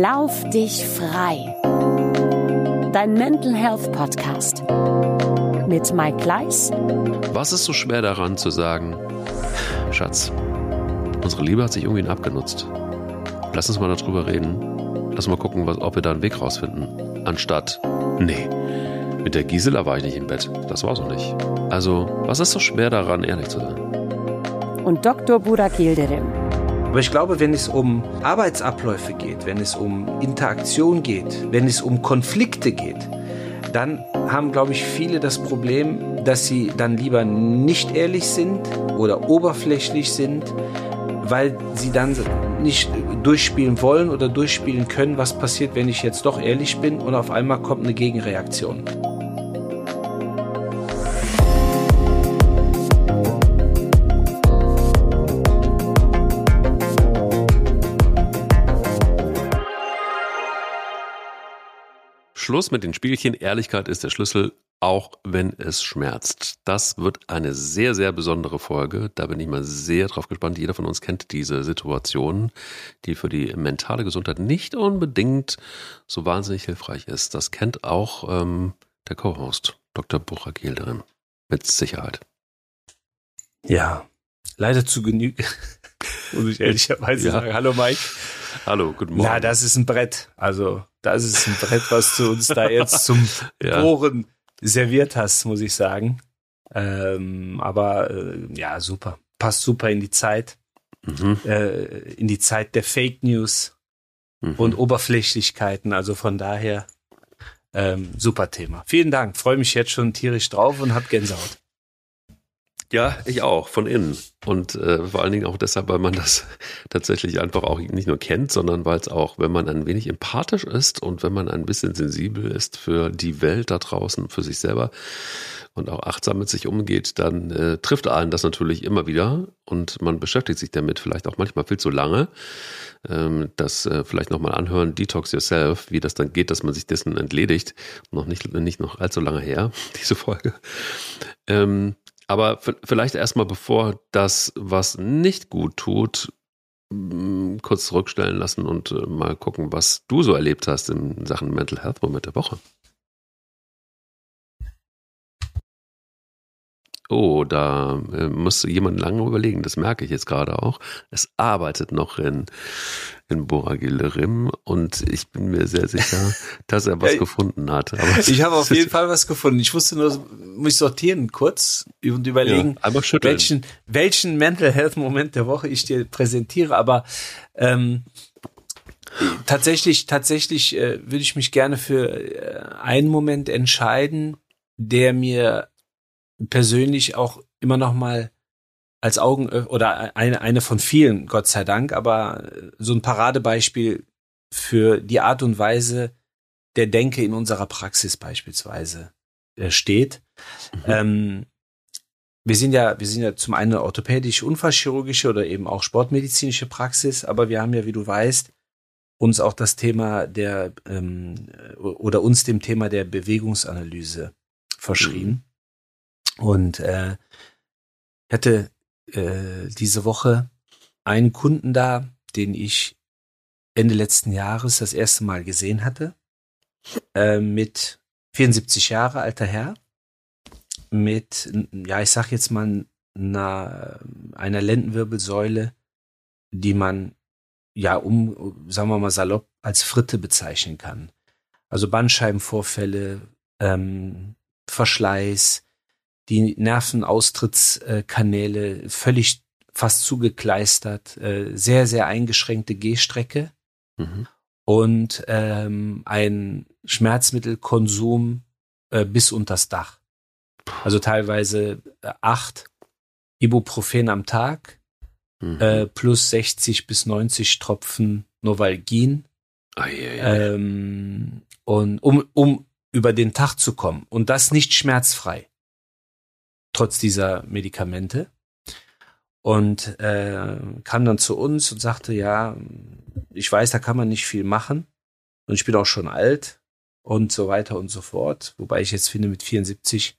Lauf dich frei. Dein Mental Health Podcast mit Mike Gleis. Was ist so schwer daran zu sagen, Schatz, unsere Liebe hat sich irgendwie abgenutzt. Lass uns mal darüber reden. Lass mal gucken, was, ob wir da einen Weg rausfinden. Anstatt, nee, mit der Gisela war ich nicht im Bett. Das war so nicht. Also, was ist so schwer daran, ehrlich zu sein? Und Dr. Burak Yildirim. Aber ich glaube, wenn es um Arbeitsabläufe geht, wenn es um Interaktion geht, wenn es um Konflikte geht, dann haben, glaube ich, viele das Problem, dass sie dann lieber nicht ehrlich sind oder oberflächlich sind, weil sie dann nicht durchspielen wollen oder durchspielen können, was passiert, wenn ich jetzt doch ehrlich bin und auf einmal kommt eine Gegenreaktion. Schluss mit den Spielchen. Ehrlichkeit ist der Schlüssel, auch wenn es schmerzt. Das wird eine sehr, sehr besondere Folge. Da bin ich mal sehr drauf gespannt. Jeder von uns kennt diese Situation, die für die mentale Gesundheit nicht unbedingt so wahnsinnig hilfreich ist. Das kennt auch ähm, der Co-Host, Dr. Buchak Yildirim. Mit Sicherheit. Ja, leider zu Genüge. Muss ich ehrlicherweise ja. sagen. Hallo Mike. Hallo, guten Morgen. Na, das ist ein Brett. Also, das ist ein Brett, was du uns da jetzt zum ja. Bohren serviert hast, muss ich sagen. Ähm, aber äh, ja, super. Passt super in die Zeit. Mhm. Äh, in die Zeit der Fake News mhm. und Oberflächlichkeiten. Also von daher ähm, super Thema. Vielen Dank. Freue mich jetzt schon tierisch drauf und hab Gänsehaut. Ja, ich auch, von innen. Und äh, vor allen Dingen auch deshalb, weil man das tatsächlich einfach auch nicht nur kennt, sondern weil es auch, wenn man ein wenig empathisch ist und wenn man ein bisschen sensibel ist für die Welt da draußen, für sich selber und auch achtsam mit sich umgeht, dann äh, trifft einen das natürlich immer wieder und man beschäftigt sich damit vielleicht auch manchmal viel zu lange. Ähm, das äh, vielleicht nochmal anhören, Detox Yourself, wie das dann geht, dass man sich dessen entledigt. Noch nicht, nicht noch allzu lange her, diese Folge. Ähm, aber vielleicht erstmal, bevor das, was nicht gut tut, mm, kurz zurückstellen lassen und äh, mal gucken, was du so erlebt hast in Sachen Mental Health Moment der Woche. Oh, da äh, muss jemand lange überlegen, das merke ich jetzt gerade auch. Es arbeitet noch in, in Boragillerim und ich bin mir sehr sicher, dass er was gefunden hat. Aber ich habe auf jeden Fall was gefunden. Ich musste nur, muss sortieren kurz und überlegen, ja, welchen, welchen Mental Health Moment der Woche ich dir präsentiere. Aber ähm, tatsächlich, tatsächlich äh, würde ich mich gerne für äh, einen Moment entscheiden, der mir persönlich auch immer noch mal als Augen oder eine, eine von vielen, Gott sei Dank, aber so ein Paradebeispiel für die Art und Weise der Denke in unserer Praxis beispielsweise äh, steht. Mhm. Ähm, wir sind ja, wir sind ja zum einen orthopädische, unfallchirurgische oder eben auch sportmedizinische Praxis, aber wir haben ja, wie du weißt, uns auch das Thema der ähm, oder uns dem Thema der Bewegungsanalyse verschrieben. Mhm. Und äh, hatte äh, diese Woche einen Kunden da, den ich Ende letzten Jahres das erste Mal gesehen hatte, äh, mit 74 Jahre alter Herr, mit, ja, ich sag jetzt mal, einer, einer Lendenwirbelsäule, die man ja um, sagen wir mal salopp, als Fritte bezeichnen kann. Also Bandscheibenvorfälle, ähm, Verschleiß, die Nervenaustrittskanäle völlig fast zugekleistert, äh, sehr, sehr eingeschränkte Gehstrecke mhm. und ähm, ein Schmerzmittelkonsum äh, bis unters Dach. Also teilweise äh, acht Ibuprofen am Tag mhm. äh, plus 60 bis 90 Tropfen Novalgin. Ah, ja, ja. Ähm, und um, um über den Tag zu kommen und das nicht schmerzfrei trotz dieser Medikamente. Und äh, kam dann zu uns und sagte, ja, ich weiß, da kann man nicht viel machen. Und ich bin auch schon alt und so weiter und so fort. Wobei ich jetzt finde, mit 74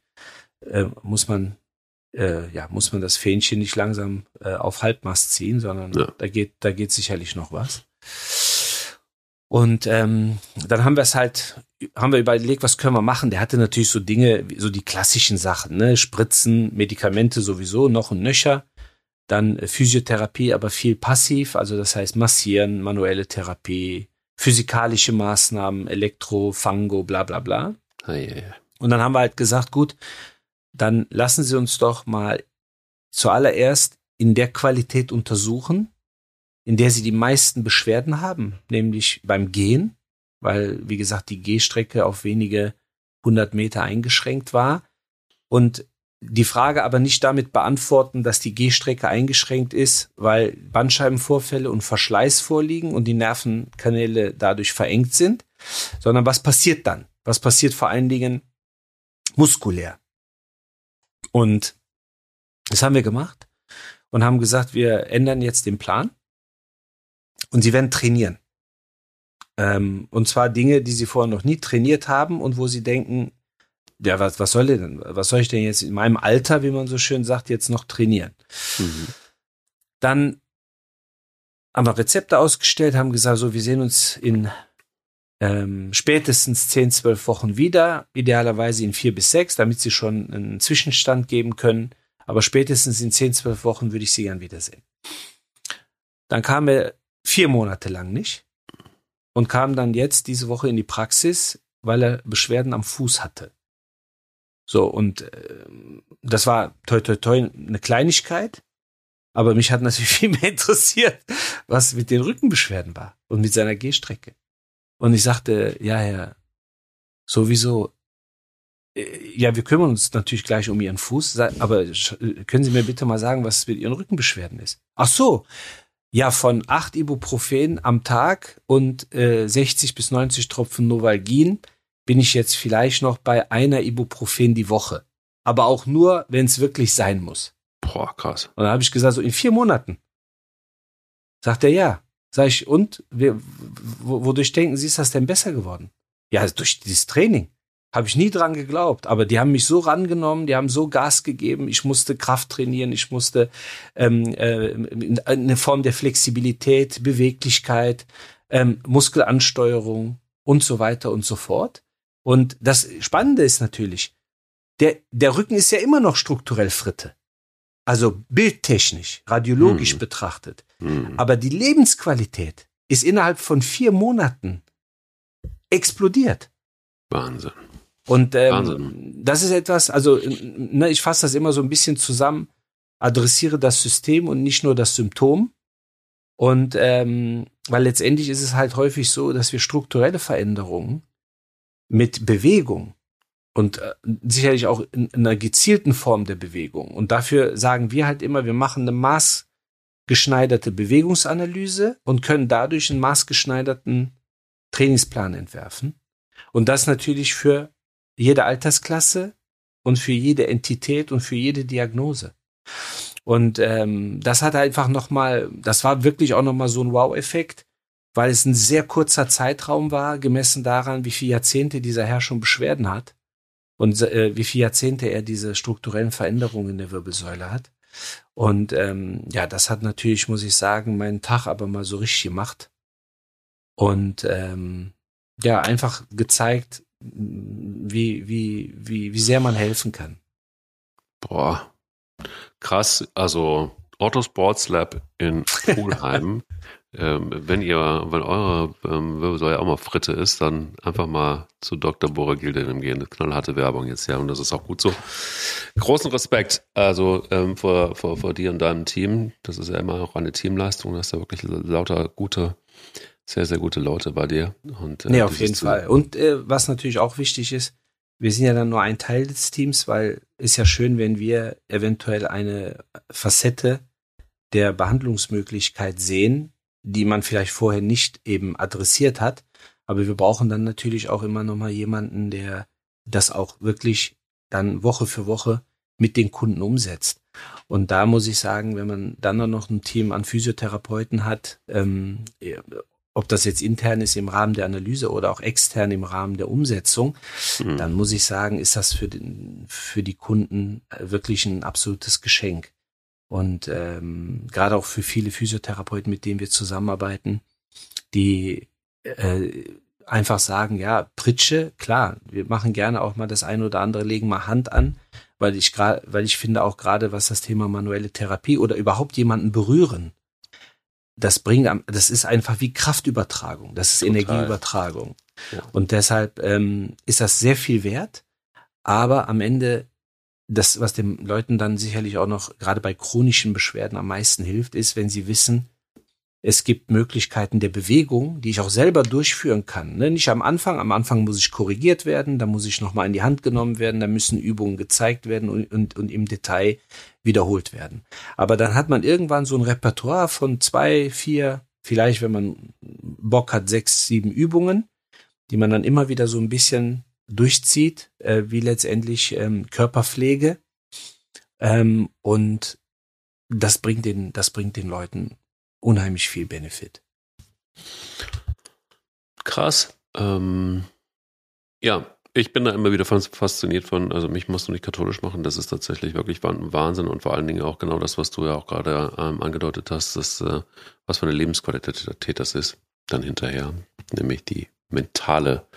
äh, muss man äh, ja muss man das Fähnchen nicht langsam äh, auf Halbmast ziehen, sondern ja. da geht da geht sicherlich noch was. Und ähm, dann haben wir es halt, haben wir überlegt, was können wir machen. Der hatte natürlich so Dinge, so die klassischen Sachen, ne? Spritzen, Medikamente sowieso, noch und nöcher. Dann Physiotherapie, aber viel passiv, also das heißt massieren, manuelle Therapie, physikalische Maßnahmen, Elektro, Fango, bla bla bla. Ja. Und dann haben wir halt gesagt, gut, dann lassen Sie uns doch mal zuallererst in der Qualität untersuchen, in der Sie die meisten Beschwerden haben, nämlich beim Gehen, weil, wie gesagt, die Gehstrecke auf wenige hundert Meter eingeschränkt war. Und die Frage aber nicht damit beantworten, dass die Gehstrecke eingeschränkt ist, weil Bandscheibenvorfälle und Verschleiß vorliegen und die Nervenkanäle dadurch verengt sind, sondern was passiert dann? Was passiert vor allen Dingen muskulär? Und das haben wir gemacht und haben gesagt, wir ändern jetzt den Plan und sie werden trainieren. Ähm, und zwar Dinge, die sie vorher noch nie trainiert haben und wo sie denken, ja, was, was soll denn, was soll ich denn jetzt in meinem Alter, wie man so schön sagt, jetzt noch trainieren? Mhm. Dann haben wir Rezepte ausgestellt, haben gesagt, so, wir sehen uns in ähm, spätestens 10, 12 Wochen wieder, idealerweise in vier bis sechs, damit sie schon einen Zwischenstand geben können. Aber spätestens in 10, 12 Wochen würde ich sie gern wiedersehen. Dann kam er vier Monate lang nicht und kam dann jetzt diese Woche in die Praxis, weil er Beschwerden am Fuß hatte. So, und äh, das war toi toi toi eine Kleinigkeit, aber mich hat natürlich viel mehr interessiert, was mit den Rückenbeschwerden war und mit seiner Gehstrecke. Und ich sagte, ja, Herr, sowieso, äh, ja, wir kümmern uns natürlich gleich um Ihren Fuß, aber können Sie mir bitte mal sagen, was mit Ihren Rückenbeschwerden ist? Ach so, ja, von acht Ibuprofen am Tag und äh, 60 bis 90 Tropfen Novalgin bin ich jetzt vielleicht noch bei einer Ibuprofen die Woche. Aber auch nur, wenn es wirklich sein muss. Boah, krass. Und dann habe ich gesagt, so in vier Monaten. Sagt er ja. Sag ich, und wir, wodurch denken Sie, ist das denn besser geworden? Ja, durch dieses Training. Habe ich nie dran geglaubt. Aber die haben mich so rangenommen, die haben so Gas gegeben. Ich musste Kraft trainieren, ich musste ähm, äh, eine Form der Flexibilität, Beweglichkeit, ähm, Muskelansteuerung und so weiter und so fort. Und das Spannende ist natürlich, der, der Rücken ist ja immer noch strukturell Fritte. Also bildtechnisch, radiologisch hm. betrachtet. Hm. Aber die Lebensqualität ist innerhalb von vier Monaten explodiert. Wahnsinn. Und ähm, Wahnsinn. das ist etwas, also ne, ich fasse das immer so ein bisschen zusammen, adressiere das System und nicht nur das Symptom. Und ähm, weil letztendlich ist es halt häufig so, dass wir strukturelle Veränderungen mit Bewegung und äh, sicherlich auch in, in einer gezielten Form der Bewegung. Und dafür sagen wir halt immer, wir machen eine maßgeschneiderte Bewegungsanalyse und können dadurch einen maßgeschneiderten Trainingsplan entwerfen. Und das natürlich für jede Altersklasse und für jede Entität und für jede Diagnose. Und ähm, das hat einfach nochmal, das war wirklich auch nochmal so ein Wow-Effekt, weil es ein sehr kurzer Zeitraum war, gemessen daran, wie viele Jahrzehnte dieser Herr schon Beschwerden hat und äh, wie viele Jahrzehnte er diese strukturellen Veränderungen in der Wirbelsäule hat. Und ähm, ja, das hat natürlich, muss ich sagen, meinen Tag aber mal so richtig gemacht. Und ähm, ja, einfach gezeigt, wie, wie, wie, wie sehr man helfen kann. Boah, krass. Also Otto Sports Lab in Pulheim ähm, wenn ihr, wenn eure ähm, Wirbelsäule auch mal Fritte ist, dann einfach mal zu Dr. Bora Gildenem gehen. Eine knallharte Werbung jetzt, ja, und das ist auch gut so. Großen Respekt, also ähm, vor, vor, vor dir und deinem Team. Das ist ja immer auch eine Teamleistung. Du hast ja wirklich lauter gute, sehr, sehr gute Leute bei dir. Und, äh, nee, auf jeden Fall. Und äh, was natürlich auch wichtig ist, wir sind ja dann nur ein Teil des Teams, weil ist ja schön, wenn wir eventuell eine Facette der Behandlungsmöglichkeit sehen, die man vielleicht vorher nicht eben adressiert hat. Aber wir brauchen dann natürlich auch immer noch mal jemanden, der das auch wirklich dann Woche für Woche mit den Kunden umsetzt. Und da muss ich sagen, wenn man dann noch ein Team an Physiotherapeuten hat, ähm, ob das jetzt intern ist im Rahmen der Analyse oder auch extern im Rahmen der Umsetzung, mhm. dann muss ich sagen, ist das für, den, für die Kunden wirklich ein absolutes Geschenk. Und ähm, gerade auch für viele Physiotherapeuten, mit denen wir zusammenarbeiten, die äh, einfach sagen, ja, Pritsche, klar, wir machen gerne auch mal das eine oder andere, legen mal Hand an, weil ich gerade, weil ich finde auch gerade, was das Thema manuelle Therapie oder überhaupt jemanden berühren, das bringt, das ist einfach wie Kraftübertragung, das ist Total. Energieübertragung. Ja. Und deshalb ähm, ist das sehr viel wert, aber am Ende das, was den Leuten dann sicherlich auch noch gerade bei chronischen Beschwerden am meisten hilft, ist, wenn sie wissen, es gibt Möglichkeiten der Bewegung, die ich auch selber durchführen kann. Ne? Nicht am Anfang. Am Anfang muss ich korrigiert werden, da muss ich nochmal in die Hand genommen werden, da müssen Übungen gezeigt werden und, und, und im Detail wiederholt werden. Aber dann hat man irgendwann so ein Repertoire von zwei, vier, vielleicht, wenn man Bock hat, sechs, sieben Übungen, die man dann immer wieder so ein bisschen durchzieht, äh, wie letztendlich ähm, Körperpflege. Ähm, und das bringt den, das bringt den Leuten unheimlich viel Benefit. Krass. Ähm, ja, ich bin da immer wieder fasziniert von, also mich musst du nicht katholisch machen, das ist tatsächlich wirklich Wahnsinn und vor allen Dingen auch genau das, was du ja auch gerade ähm, angedeutet hast, dass, äh, was für eine Lebensqualität das ist, dann hinterher, nämlich die mentale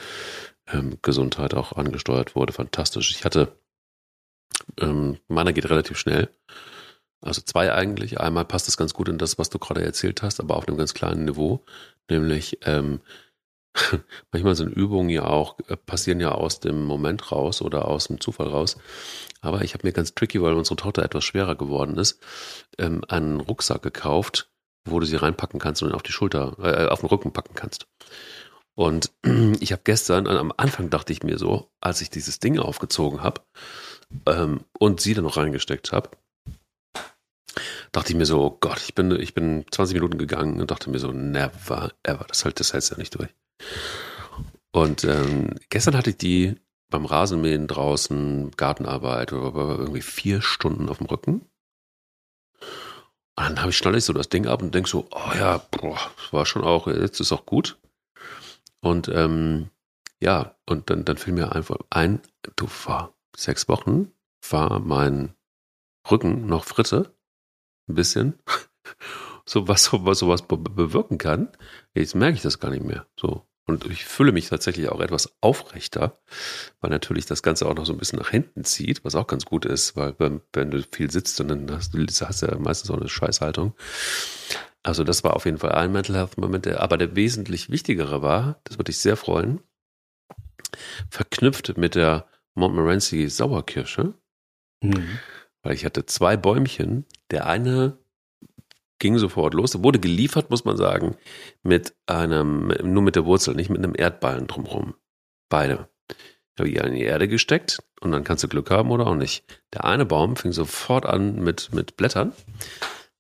ähm, Gesundheit auch angesteuert wurde. Fantastisch. Ich hatte, ähm, meiner geht relativ schnell. Also zwei eigentlich. Einmal passt es ganz gut in das, was du gerade erzählt hast, aber auf einem ganz kleinen Niveau. Nämlich, ähm, manchmal sind Übungen ja auch, äh, passieren ja aus dem Moment raus oder aus dem Zufall raus. Aber ich habe mir ganz tricky, weil unsere Tochter etwas schwerer geworden ist, ähm, einen Rucksack gekauft, wo du sie reinpacken kannst und auf die Schulter, äh, auf den Rücken packen kannst. Und ich habe gestern, am Anfang dachte ich mir so, als ich dieses Ding aufgezogen habe ähm, und sie dann noch reingesteckt habe, dachte ich mir so, oh Gott, ich bin, ich bin 20 Minuten gegangen und dachte mir so, never, ever, das hält das hältst ja nicht durch. Und ähm, gestern hatte ich die beim Rasenmähen draußen, Gartenarbeit, irgendwie vier Stunden auf dem Rücken. Und dann habe ich schnell so das Ding ab und denke so, oh ja, boah, war schon auch, jetzt ist auch gut. Und ähm, ja, und dann, dann fiel mir einfach ein, du vor sechs Wochen war mein Rücken noch Fritte ein bisschen, so was sowas bewirken kann. Jetzt merke ich das gar nicht mehr. So. Und ich fühle mich tatsächlich auch etwas aufrechter, weil natürlich das Ganze auch noch so ein bisschen nach hinten zieht, was auch ganz gut ist, weil wenn, wenn du viel sitzt dann hast du hast ja meistens auch eine Scheißhaltung. Also das war auf jeden Fall ein Mental Health Moment, aber der wesentlich wichtigere war, das würde ich sehr freuen, verknüpft mit der Montmorency Sauerkirsche. Mhm weil ich hatte zwei Bäumchen. Der eine ging sofort los. wurde geliefert, muss man sagen, mit einem, nur mit der Wurzel, nicht mit einem Erdballen drumherum. Beide. Habe ich in die Erde gesteckt und dann kannst du Glück haben oder auch nicht. Der eine Baum fing sofort an mit, mit Blättern,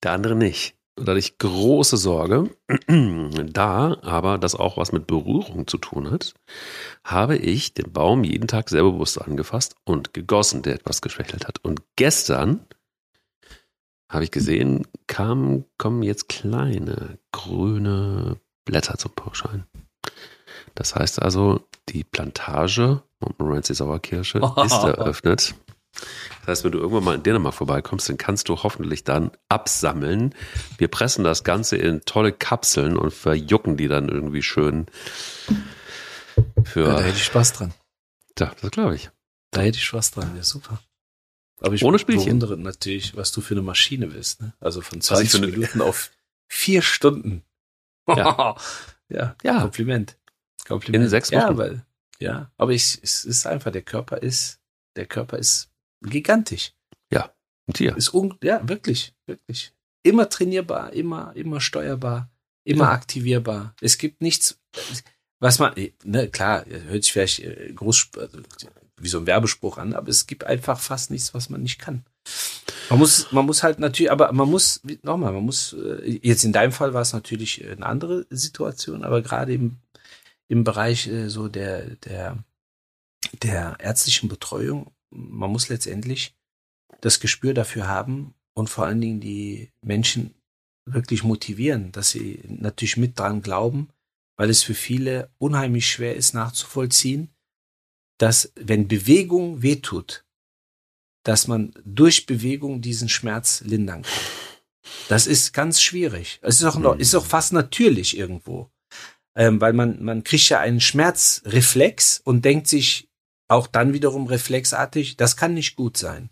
der andere nicht. Und da hatte ich große Sorge, da aber das auch was mit Berührung zu tun hat, habe ich den Baum jeden Tag sehr bewusst angefasst und gegossen, der etwas geschwächelt hat. Und gestern habe ich gesehen, kamen, kommen jetzt kleine grüne Blätter zum Vorschein. Das heißt also, die Plantage Montmorency Sauerkirsche ist eröffnet. Das heißt, wenn du irgendwann mal in Dänemark vorbeikommst, dann kannst du hoffentlich dann absammeln. Wir pressen das Ganze in tolle Kapseln und verjucken die dann irgendwie schön. Für, ja, da hätte ich Spaß dran. Ja, das glaube ich. Da hätte ich Spaß dran, ja super. Aber ich Ohne Spielchen. bewundere natürlich, was du für eine Maschine bist. Ne? Also von 20 Minuten auf vier Stunden. Ja. ja, ja, Kompliment. Kompliment. In sechs Wochen. Ja, weil, ja, aber ich, es ist einfach, der Körper ist, der Körper ist gigantisch. Ja, ein Tier. Ist un ja, wirklich, wirklich. Immer trainierbar, immer, immer steuerbar, immer ja. aktivierbar. Es gibt nichts, was man, ne, klar, hört sich vielleicht äh, groß, also, wie so ein Werbespruch an, aber es gibt einfach fast nichts, was man nicht kann. Man muss, man muss halt natürlich, aber man muss, nochmal, man muss, äh, jetzt in deinem Fall war es natürlich eine andere Situation, aber gerade im, im Bereich äh, so der, der, der ärztlichen Betreuung man muss letztendlich das Gespür dafür haben und vor allen Dingen die Menschen wirklich motivieren, dass sie natürlich mit dran glauben, weil es für viele unheimlich schwer ist nachzuvollziehen, dass wenn Bewegung wehtut, dass man durch Bewegung diesen Schmerz lindern kann. Das ist ganz schwierig. Es ist auch, noch, ist auch fast natürlich irgendwo. ähm, weil man, man kriegt ja einen Schmerzreflex und denkt sich auch dann wiederum reflexartig, das kann nicht gut sein.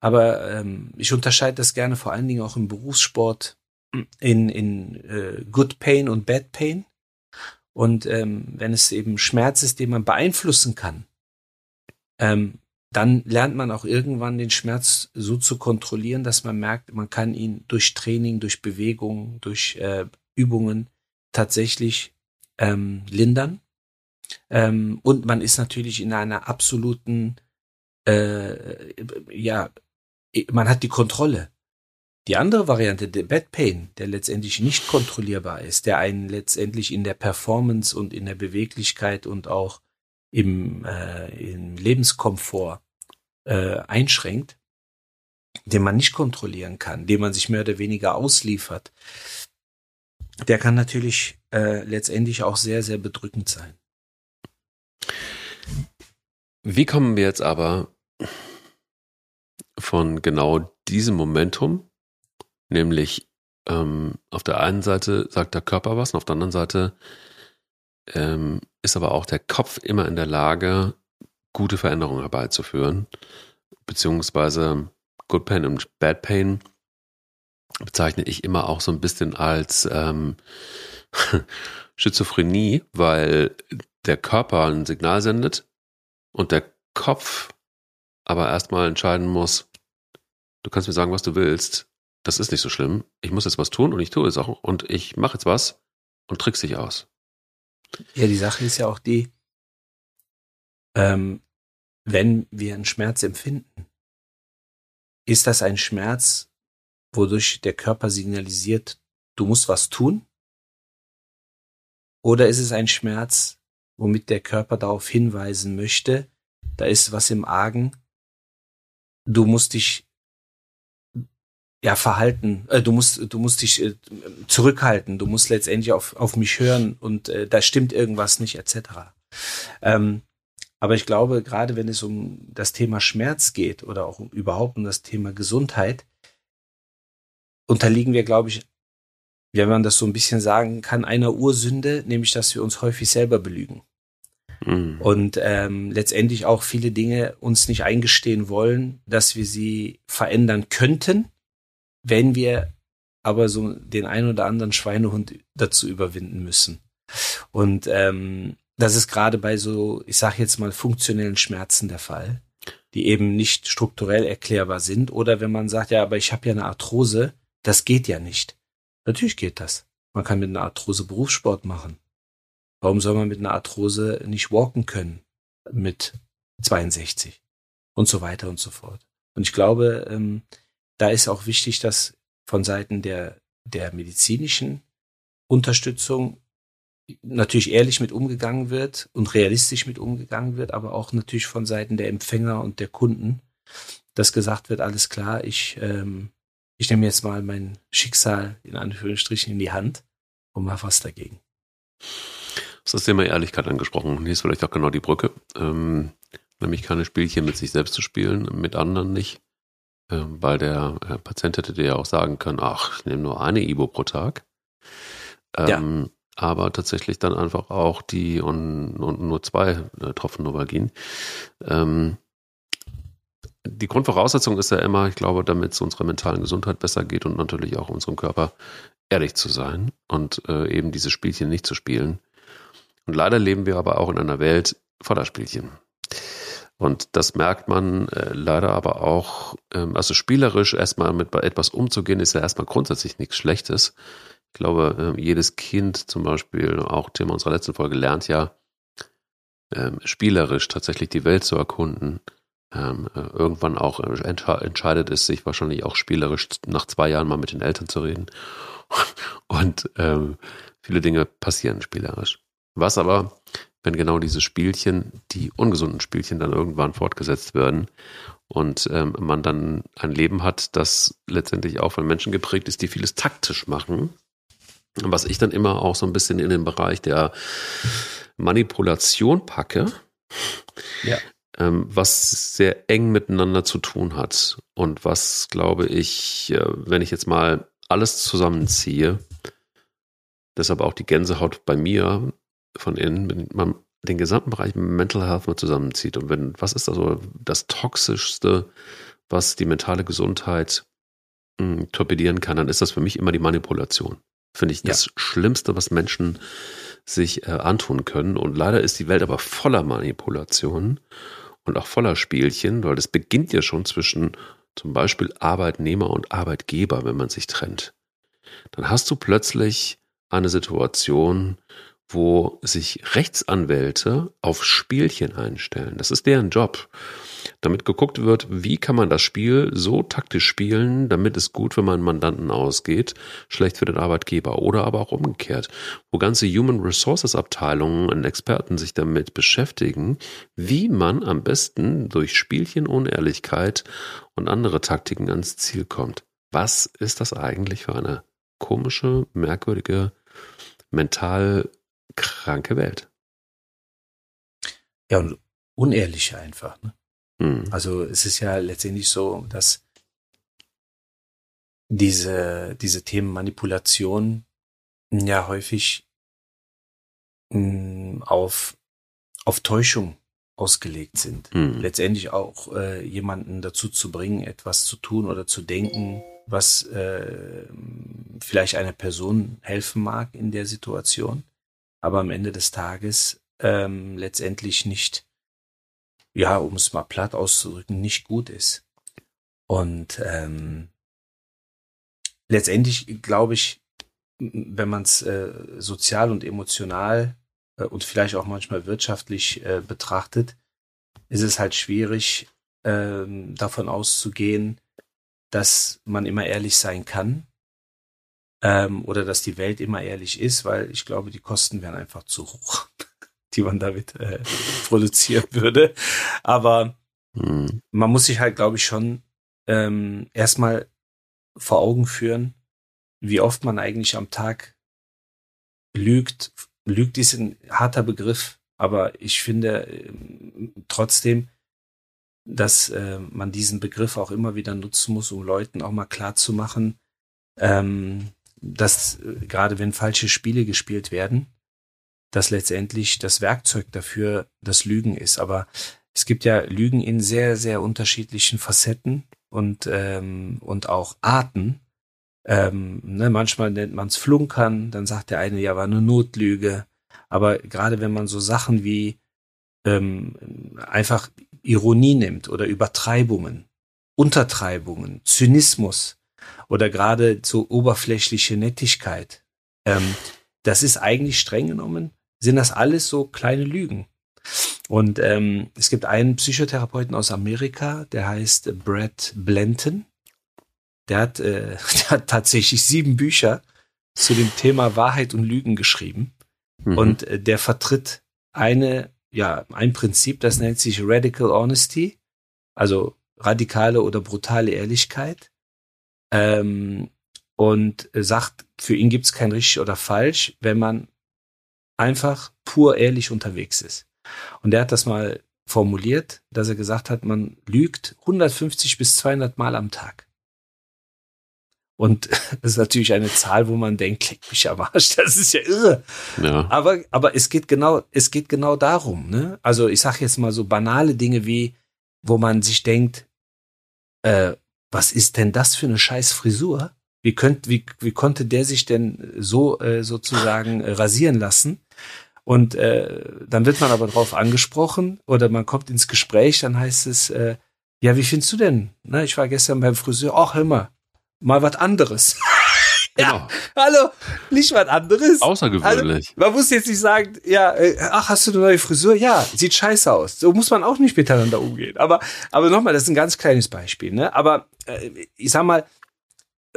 Aber ähm, ich unterscheide das gerne vor allen Dingen auch im Berufssport in, in äh, Good Pain und Bad Pain. Und ähm, wenn es eben Schmerz ist, den man beeinflussen kann, ähm, dann lernt man auch irgendwann den Schmerz so zu kontrollieren, dass man merkt, man kann ihn durch Training, durch Bewegung, durch äh, Übungen tatsächlich ähm, lindern. Ähm, und man ist natürlich in einer absoluten, äh, ja, man hat die Kontrolle. Die andere Variante, der Bad Pain, der letztendlich nicht kontrollierbar ist, der einen letztendlich in der Performance und in der Beweglichkeit und auch im, äh, im Lebenskomfort äh, einschränkt, den man nicht kontrollieren kann, dem man sich mehr oder weniger ausliefert, der kann natürlich äh, letztendlich auch sehr, sehr bedrückend sein. Wie kommen wir jetzt aber von genau diesem Momentum, nämlich ähm, auf der einen Seite sagt der Körper was und auf der anderen Seite ähm, ist aber auch der Kopf immer in der Lage, gute Veränderungen herbeizuführen, beziehungsweise Good Pain und Bad Pain bezeichne ich immer auch so ein bisschen als ähm, Schizophrenie, weil der Körper ein Signal sendet und der Kopf aber erstmal entscheiden muss, du kannst mir sagen, was du willst, das ist nicht so schlimm, ich muss jetzt was tun und ich tue es auch und ich mache jetzt was und trickst dich aus. Ja, die Sache ist ja auch die, ähm, wenn wir einen Schmerz empfinden, ist das ein Schmerz, wodurch der Körper signalisiert, du musst was tun? Oder ist es ein Schmerz, womit der Körper darauf hinweisen möchte, da ist was im Argen, du musst dich ja verhalten, äh, du musst du musst dich äh, zurückhalten, du musst letztendlich auf auf mich hören und äh, da stimmt irgendwas nicht etc. Ähm, aber ich glaube, gerade wenn es um das Thema Schmerz geht oder auch überhaupt um das Thema Gesundheit, unterliegen wir, glaube ich, wenn man das so ein bisschen sagen kann, einer Ursünde, nämlich dass wir uns häufig selber belügen. Mhm. Und ähm, letztendlich auch viele Dinge uns nicht eingestehen wollen, dass wir sie verändern könnten, wenn wir aber so den ein oder anderen Schweinehund dazu überwinden müssen. Und ähm, das ist gerade bei so, ich sage jetzt mal, funktionellen Schmerzen der Fall, die eben nicht strukturell erklärbar sind. Oder wenn man sagt, ja, aber ich habe ja eine Arthrose, das geht ja nicht. Natürlich geht das. Man kann mit einer Arthrose Berufssport machen. Warum soll man mit einer Arthrose nicht walken können mit 62 und so weiter und so fort. Und ich glaube, ähm, da ist auch wichtig, dass von Seiten der, der medizinischen Unterstützung natürlich ehrlich mit umgegangen wird und realistisch mit umgegangen wird, aber auch natürlich von Seiten der Empfänger und der Kunden, dass gesagt wird, alles klar, ich, ähm, ich nehme jetzt mal mein Schicksal in Anführungsstrichen in die Hand und mache was dagegen. Das ist das Thema Ehrlichkeit angesprochen. Hier ist vielleicht auch genau die Brücke. Ähm, nämlich keine Spielchen mit sich selbst zu spielen, mit anderen nicht. Ähm, weil der äh, Patient hätte dir ja auch sagen können, ach, ich nehme nur eine Ibo pro Tag. Ähm, ja. Aber tatsächlich dann einfach auch die und, und nur zwei äh, Tropfen Novalgin. Ähm, die Grundvoraussetzung ist ja immer, ich glaube, damit es unserer mentalen Gesundheit besser geht und natürlich auch unserem Körper ehrlich zu sein und äh, eben diese Spielchen nicht zu spielen. Und leider leben wir aber auch in einer Welt voller Spielchen. Und das merkt man äh, leider aber auch, ähm, also spielerisch erstmal mit etwas umzugehen, ist ja erstmal grundsätzlich nichts Schlechtes. Ich glaube, äh, jedes Kind zum Beispiel, auch Thema unserer letzten Folge, lernt ja ähm, spielerisch tatsächlich die Welt zu erkunden. Ähm, äh, irgendwann auch äh, entscheidet es sich wahrscheinlich auch spielerisch nach zwei Jahren mal mit den Eltern zu reden. Und ähm, viele Dinge passieren spielerisch. Was aber, wenn genau diese Spielchen, die ungesunden Spielchen dann irgendwann fortgesetzt werden und ähm, man dann ein Leben hat, das letztendlich auch von Menschen geprägt ist, die vieles taktisch machen, was ich dann immer auch so ein bisschen in den Bereich der Manipulation packe, ja. ähm, was sehr eng miteinander zu tun hat und was, glaube ich, äh, wenn ich jetzt mal alles zusammenziehe, deshalb auch die Gänsehaut bei mir von innen, wenn man den gesamten Bereich Mental Health mal zusammenzieht. Und wenn, was ist also das Toxischste, was die mentale Gesundheit mh, hm, torpedieren kann, dann ist das für mich immer die Manipulation. Finde ich das ja. Schlimmste, was Menschen sich äh, antun können. Und leider ist die Welt aber voller Manipulationen und auch voller Spielchen, weil das beginnt ja schon zwischen zum Beispiel Arbeitnehmer und Arbeitgeber, wenn man sich trennt. Dann hast du plötzlich eine Situation, wo sich Rechtsanwälte auf Spielchen einstellen. Das ist deren Job. Damit geguckt wird, wie kann man das Spiel so taktisch spielen, damit es gut für meinen Mandanten ausgeht, schlecht für den Arbeitgeber oder aber auch umgekehrt, wo ganze Human Resources Abteilungen und Experten sich damit beschäftigen, wie man am besten durch Spielchen, Unehrlichkeit und andere Taktiken ans Ziel kommt. Was ist das eigentlich für eine komische, merkwürdige, mental kranke Welt. Ja, und unehrlich einfach. Ne? Mhm. Also es ist ja letztendlich so, dass diese, diese Themen Manipulation ja häufig mh, hm, auf, auf Täuschung ausgelegt sind. Mhm. Letztendlich auch äh, jemanden dazu zu bringen, etwas zu tun oder zu denken, was äh, vielleicht einer Person helfen mag in der Situation aber am Ende des Tages ähm, letztendlich nicht, ja, um es mal platt auszudrücken, nicht gut ist. Und ähm, letztendlich glaube ich, wenn man es äh, sozial und emotional äh, und vielleicht auch manchmal wirtschaftlich äh, betrachtet, ist es halt schwierig, ähm, davon auszugehen, dass man immer ehrlich sein kann ähm, oder dass die Welt immer ehrlich ist, weil ich glaube, die Kosten wären einfach zu hoch, die man damit äh, produzieren würde. Aber mhm. man muss sich halt, glaube ich, schon ähm, erstmal vor Augen führen, wie oft man eigentlich am Tag lügt. Lügt ist ein harter Begriff, aber ich finde äh, trotzdem, dass äh, man diesen Begriff auch immer wieder nutzen muss, um Leuten auch mal klar zu machen, ähm, dass äh, gerade wenn falsche Spiele gespielt werden, dass letztendlich das Werkzeug dafür das Lügen ist. Aber es gibt ja Lügen in sehr, sehr unterschiedlichen Facetten und, ähm, und auch Arten. Ähm, ne, manchmal nennt man es Flunkern, dann sagt der eine, ja, war eine Notlüge. Aber gerade wenn man so Sachen wie ähm, einfach Ironie nimmt oder Übertreibungen, Untertreibungen, Zynismus, oder gerade so oberflächliche Nettigkeit. Ähm, das ist eigentlich streng genommen, sind das alles so kleine Lügen. Und ähm, es gibt einen Psychotherapeuten aus Amerika, der heißt Brad Blenton. Der hat, äh, der hat tatsächlich sieben Bücher zu dem Thema Wahrheit und Lügen geschrieben. Mhm. Und äh, der vertritt eine, ja, ein Prinzip, das nennt sich Radical Honesty, also radikale oder brutale Ehrlichkeit ähm, und sagt, für ihn gibt es kein richtig oder falsch, wenn man einfach pur ehrlich unterwegs ist. Und er hat das mal formuliert, dass er gesagt hat, man lügt 150 bis 200 Mal am Tag. Und das ist natürlich eine Zahl, wo man denkt, leck mich am Arsch, das ist ja irre. Ja. Aber, aber es geht genau, es geht genau darum, ne? Also ich sage jetzt mal so banale Dinge wie, wo man sich denkt, äh, was ist denn das für eine scheiß Frisur? Wie, könnt, wie, wie konnte der sich denn so äh, sozusagen äh, rasieren lassen? Und äh, dann wird man aber drauf angesprochen oder man kommt ins Gespräch, dann heißt es, äh, ja, wie findest du denn? Na, ich war gestern beim Friseur, ach immer, mal was anderes. Genau. Ja, hallo, nicht was anderes. Außergewöhnlich. Also, man muss jetzt nicht sagen, ja, äh, ach, hast du eine neue Frisur? Ja, sieht scheiße aus. So muss man auch nicht miteinander umgehen. Aber, aber nochmal, das ist ein ganz kleines Beispiel, ne? Aber äh, ich sag mal,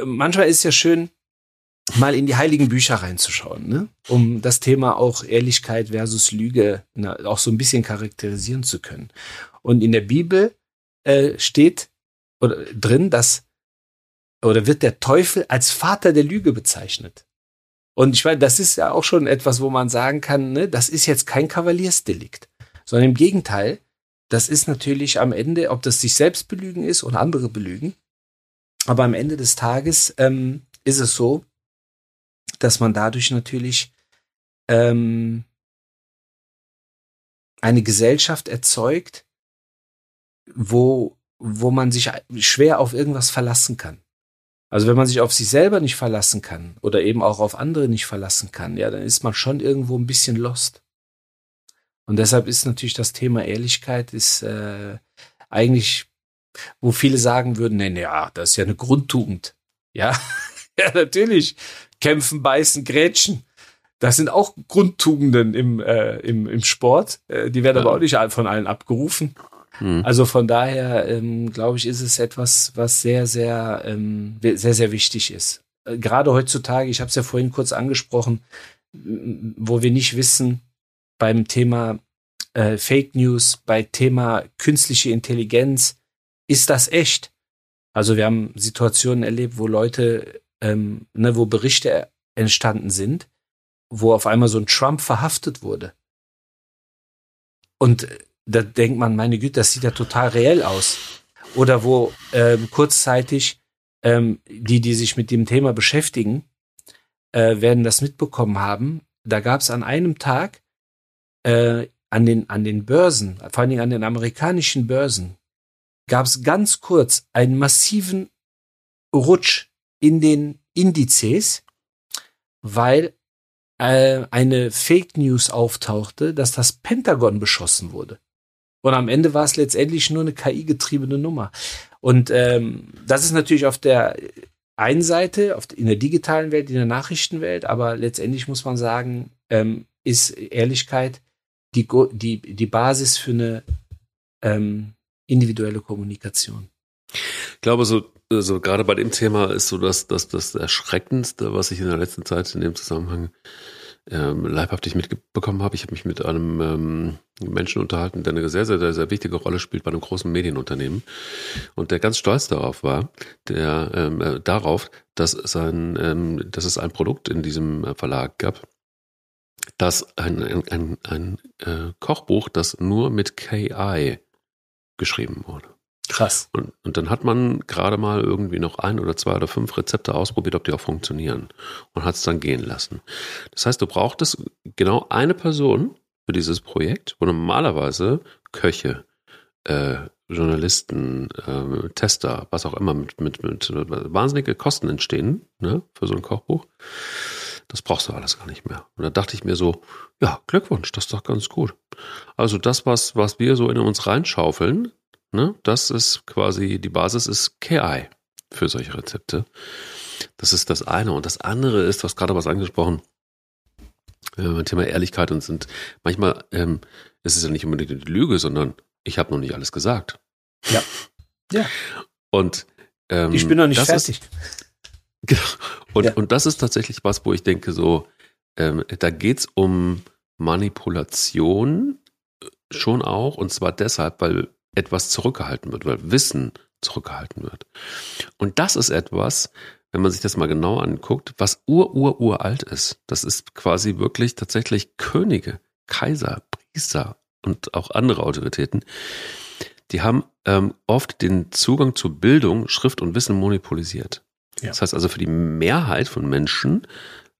manchmal ist es ja schön, mal in die heiligen Bücher reinzuschauen, ne? um das Thema auch Ehrlichkeit versus Lüge na, auch so ein bisschen charakterisieren zu können. Und in der Bibel äh, steht oder drin, dass oder wird der Teufel als Vater der Lüge bezeichnet. Und ich meine, das ist ja auch schon etwas, wo man sagen kann, ne, das ist jetzt kein Kavaliersdelikt, sondern im Gegenteil, das ist natürlich am Ende, ob das sich selbst belügen ist oder andere belügen, aber am Ende des Tages ähm, ist es so, dass man dadurch natürlich ähm, eine Gesellschaft erzeugt, wo, wo man sich schwer auf irgendwas verlassen kann. Also wenn man sich auf sich selber nicht verlassen kann oder eben auch auf andere nicht verlassen kann, ja, dann ist man schon irgendwo ein bisschen lost. Und deshalb ist natürlich das Thema Ehrlichkeit ist äh, eigentlich, wo viele sagen würden, nee, nee, ja, das ist ja eine Grundtugend. Ja, ja, natürlich. Kämpfen, beißen, grätschen. Das sind auch Grundtugenden im, äh, im, im Sport. Äh, die werden ja. aber auch nicht von allen abgerufen. Mhm. Also von daher ähm, glaube ich, ist es etwas, was sehr, sehr, ähm, sehr, sehr wichtig ist. Äh, gerade heutzutage, ich habe es ja vorhin kurz angesprochen, wo wir nicht wissen beim Thema äh, Fake News, bei Thema künstliche Intelligenz, ist das echt? Also wir haben Situationen erlebt, wo Leute, ähm, ne, wo Berichte entstanden sind, wo auf einmal so ein Trump verhaftet wurde. Und da denkt man, meine Güte, das sieht ja total reell aus. Oder wo ähm, kurzzeitig ähm, die, die sich mit dem Thema beschäftigen, äh, werden das mitbekommen haben. Da gab es an einem Tag äh, an, den, an den Börsen, vor allen Dingen an den amerikanischen Börsen, gab es ganz kurz einen massiven Rutsch in den Indizes, weil äh, eine Fake News auftauchte, dass das Pentagon beschossen wurde. Und am Ende war es letztendlich nur eine KI-getriebene Nummer. Und ähm, das ist natürlich auf der einen Seite, auf, in der digitalen Welt, in der Nachrichtenwelt, aber letztendlich muss man sagen, ähm, ist Ehrlichkeit die, die, die Basis für eine ähm, individuelle Kommunikation. Ich glaube, so, so gerade bei dem Thema ist so das, das, das Erschreckendste, was ich in der letzten Zeit in dem Zusammenhang ähm, leibhaftig mitbekommen habe. Ich habe mich mit einem ähm, Menschen unterhalten, der eine sehr, sehr, sehr, sehr wichtige Rolle spielt bei einem großen Medienunternehmen und der ganz stolz darauf war, der ähm, äh, darauf, dass sein, ähm, dass es ein Produkt in diesem äh, Verlag gab, das ein, ein, ein, ein äh, Kochbuch, das nur mit KI geschrieben wurde. Krass. Und, und dann hat man gerade mal irgendwie noch ein oder zwei oder fünf Rezepte ausprobiert, ob die auch funktionieren. Und hat es dann gehen lassen. Das heißt, du brauchtest genau eine Person für dieses Projekt, wo normalerweise Köche, äh, Journalisten, äh, Tester, was auch immer, mit, mit, mit wahnsinnige Kosten entstehen ne, für so ein Kochbuch. Das brauchst du alles gar nicht mehr. Und da dachte ich mir so, ja, Glückwunsch, das ist doch ganz gut. Also das, was, was wir so in uns reinschaufeln, Ne? Das ist quasi, die Basis ist KI für solche Rezepte. Das ist das eine. Und das andere ist, du hast gerade was angesprochen, äh, Thema Ehrlichkeit und sind manchmal ähm, ist es ja nicht unbedingt die Lüge, sondern ich habe noch nicht alles gesagt. Ja. Ja. Und ähm, ich bin noch nicht fertig. Ist, genau. Und, ja. und das ist tatsächlich was, wo ich denke, so, ähm, da geht's um Manipulation äh, schon auch, und zwar deshalb, weil etwas zurückgehalten wird, weil Wissen zurückgehalten wird. Und das ist etwas, wenn man sich das mal genau anguckt, was ur, ur, uralt ist. Das ist quasi wirklich tatsächlich Könige, Kaiser, Priester und auch andere Autoritäten. Die haben ähm, oft den Zugang zu Bildung, Schrift und Wissen monopolisiert. Ja. Das heißt also, für die Mehrheit von Menschen